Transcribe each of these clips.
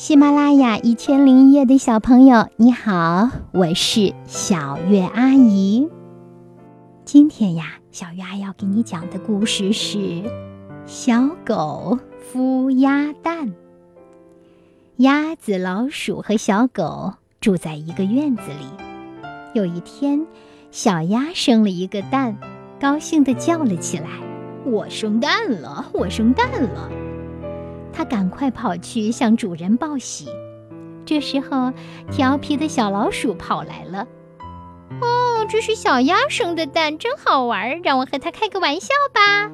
喜马拉雅一千零一夜的小朋友，你好，我是小月阿姨。今天呀，小月阿姨要给你讲的故事是《小狗孵鸭蛋》。鸭子、老鼠和小狗住在一个院子里。有一天，小鸭生了一个蛋，高兴地叫了起来：“我生蛋了！我生蛋了！”他赶快跑去向主人报喜。这时候，调皮的小老鼠跑来了。“哦，这是小鸭生的蛋，真好玩！让我和它开个玩笑吧。”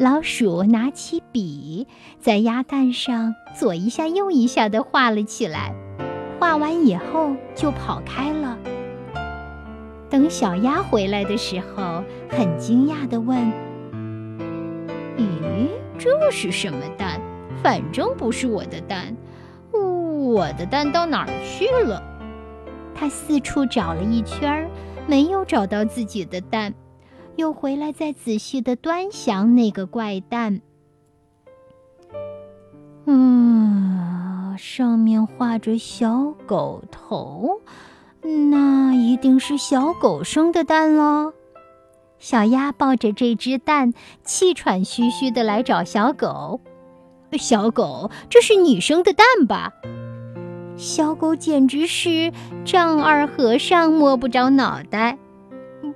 老鼠拿起笔，在鸭蛋上左一下右一下地画了起来。画完以后，就跑开了。等小鸭回来的时候，很惊讶地问：“咦，这是什么蛋？”反正不是我的蛋，我的蛋到哪儿去了？他四处找了一圈，没有找到自己的蛋，又回来再仔细的端详那个怪蛋。嗯，上面画着小狗头，那一定是小狗生的蛋喽。小鸭抱着这只蛋，气喘吁吁的来找小狗。小狗，这是你生的蛋吧？小狗简直是丈二和尚摸不着脑袋。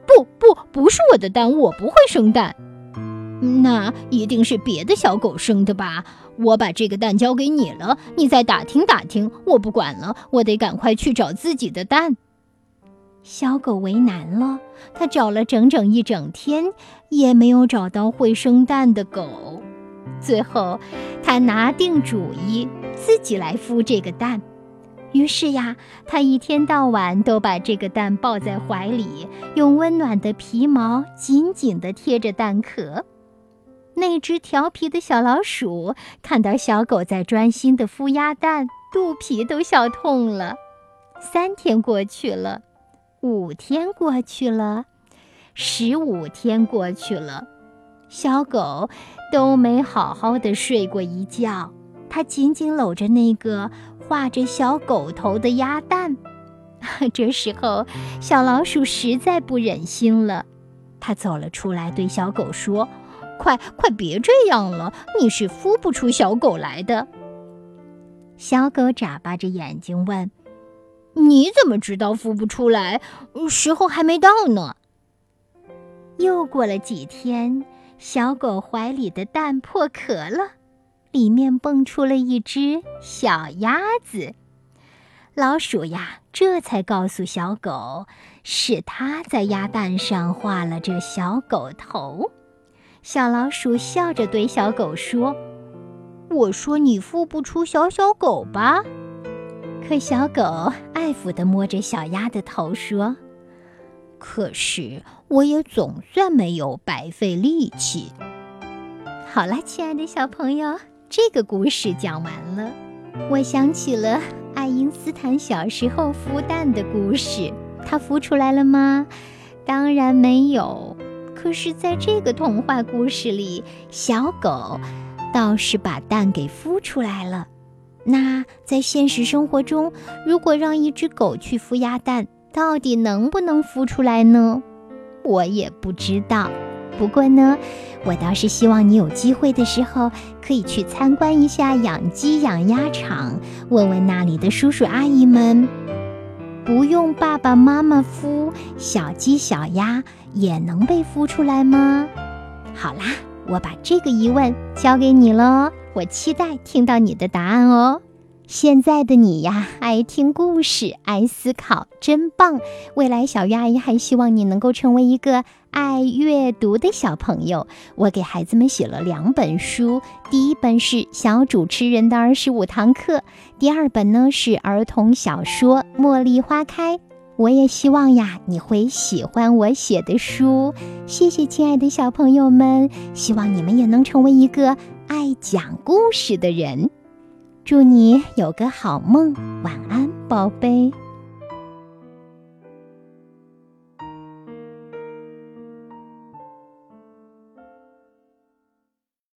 不不，不是我的蛋，我不会生蛋。那一定是别的小狗生的吧？我把这个蛋交给你了，你再打听打听。我不管了，我得赶快去找自己的蛋。小狗为难了，它找了整整一整天，也没有找到会生蛋的狗。最后，他拿定主意自己来孵这个蛋。于是呀，他一天到晚都把这个蛋抱在怀里，用温暖的皮毛紧紧地贴着蛋壳。那只调皮的小老鼠看到小狗在专心地孵鸭蛋，肚皮都笑痛了。三天过去了，五天过去了，十五天过去了。小狗都没好好的睡过一觉，它紧紧搂着那个画着小狗头的鸭蛋。这时候，小老鼠实在不忍心了，它走了出来，对小狗说：“快快别这样了，你是孵不出小狗来的。”小狗眨巴着眼睛问：“你怎么知道孵不出来？时候还没到呢。”又过了几天。小狗怀里的蛋破壳了，里面蹦出了一只小鸭子。老鼠呀，这才告诉小狗，是它在鸭蛋上画了这小狗头。小老鼠笑着对小狗说：“我说你孵不出小小狗吧？”可小狗爱抚地摸着小鸭的头说。可是，我也总算没有白费力气。好了，亲爱的小朋友，这个故事讲完了。我想起了爱因斯坦小时候孵蛋的故事，他孵出来了吗？当然没有。可是，在这个童话故事里，小狗倒是把蛋给孵出来了。那在现实生活中，如果让一只狗去孵鸭蛋，到底能不能孵出来呢？我也不知道。不过呢，我倒是希望你有机会的时候可以去参观一下养鸡养鸭场，问问那里的叔叔阿姨们，不用爸爸妈妈孵，小鸡小鸭也能被孵出来吗？好啦，我把这个疑问交给你喽，我期待听到你的答案哦。现在的你呀，爱听故事，爱思考，真棒！未来小鱼阿姨还希望你能够成为一个爱阅读的小朋友。我给孩子们写了两本书，第一本是《小主持人的二十五堂课》，第二本呢是儿童小说《茉莉花开》。我也希望呀，你会喜欢我写的书。谢谢，亲爱的小朋友们，希望你们也能成为一个爱讲故事的人。祝你有个好梦，晚安，宝贝。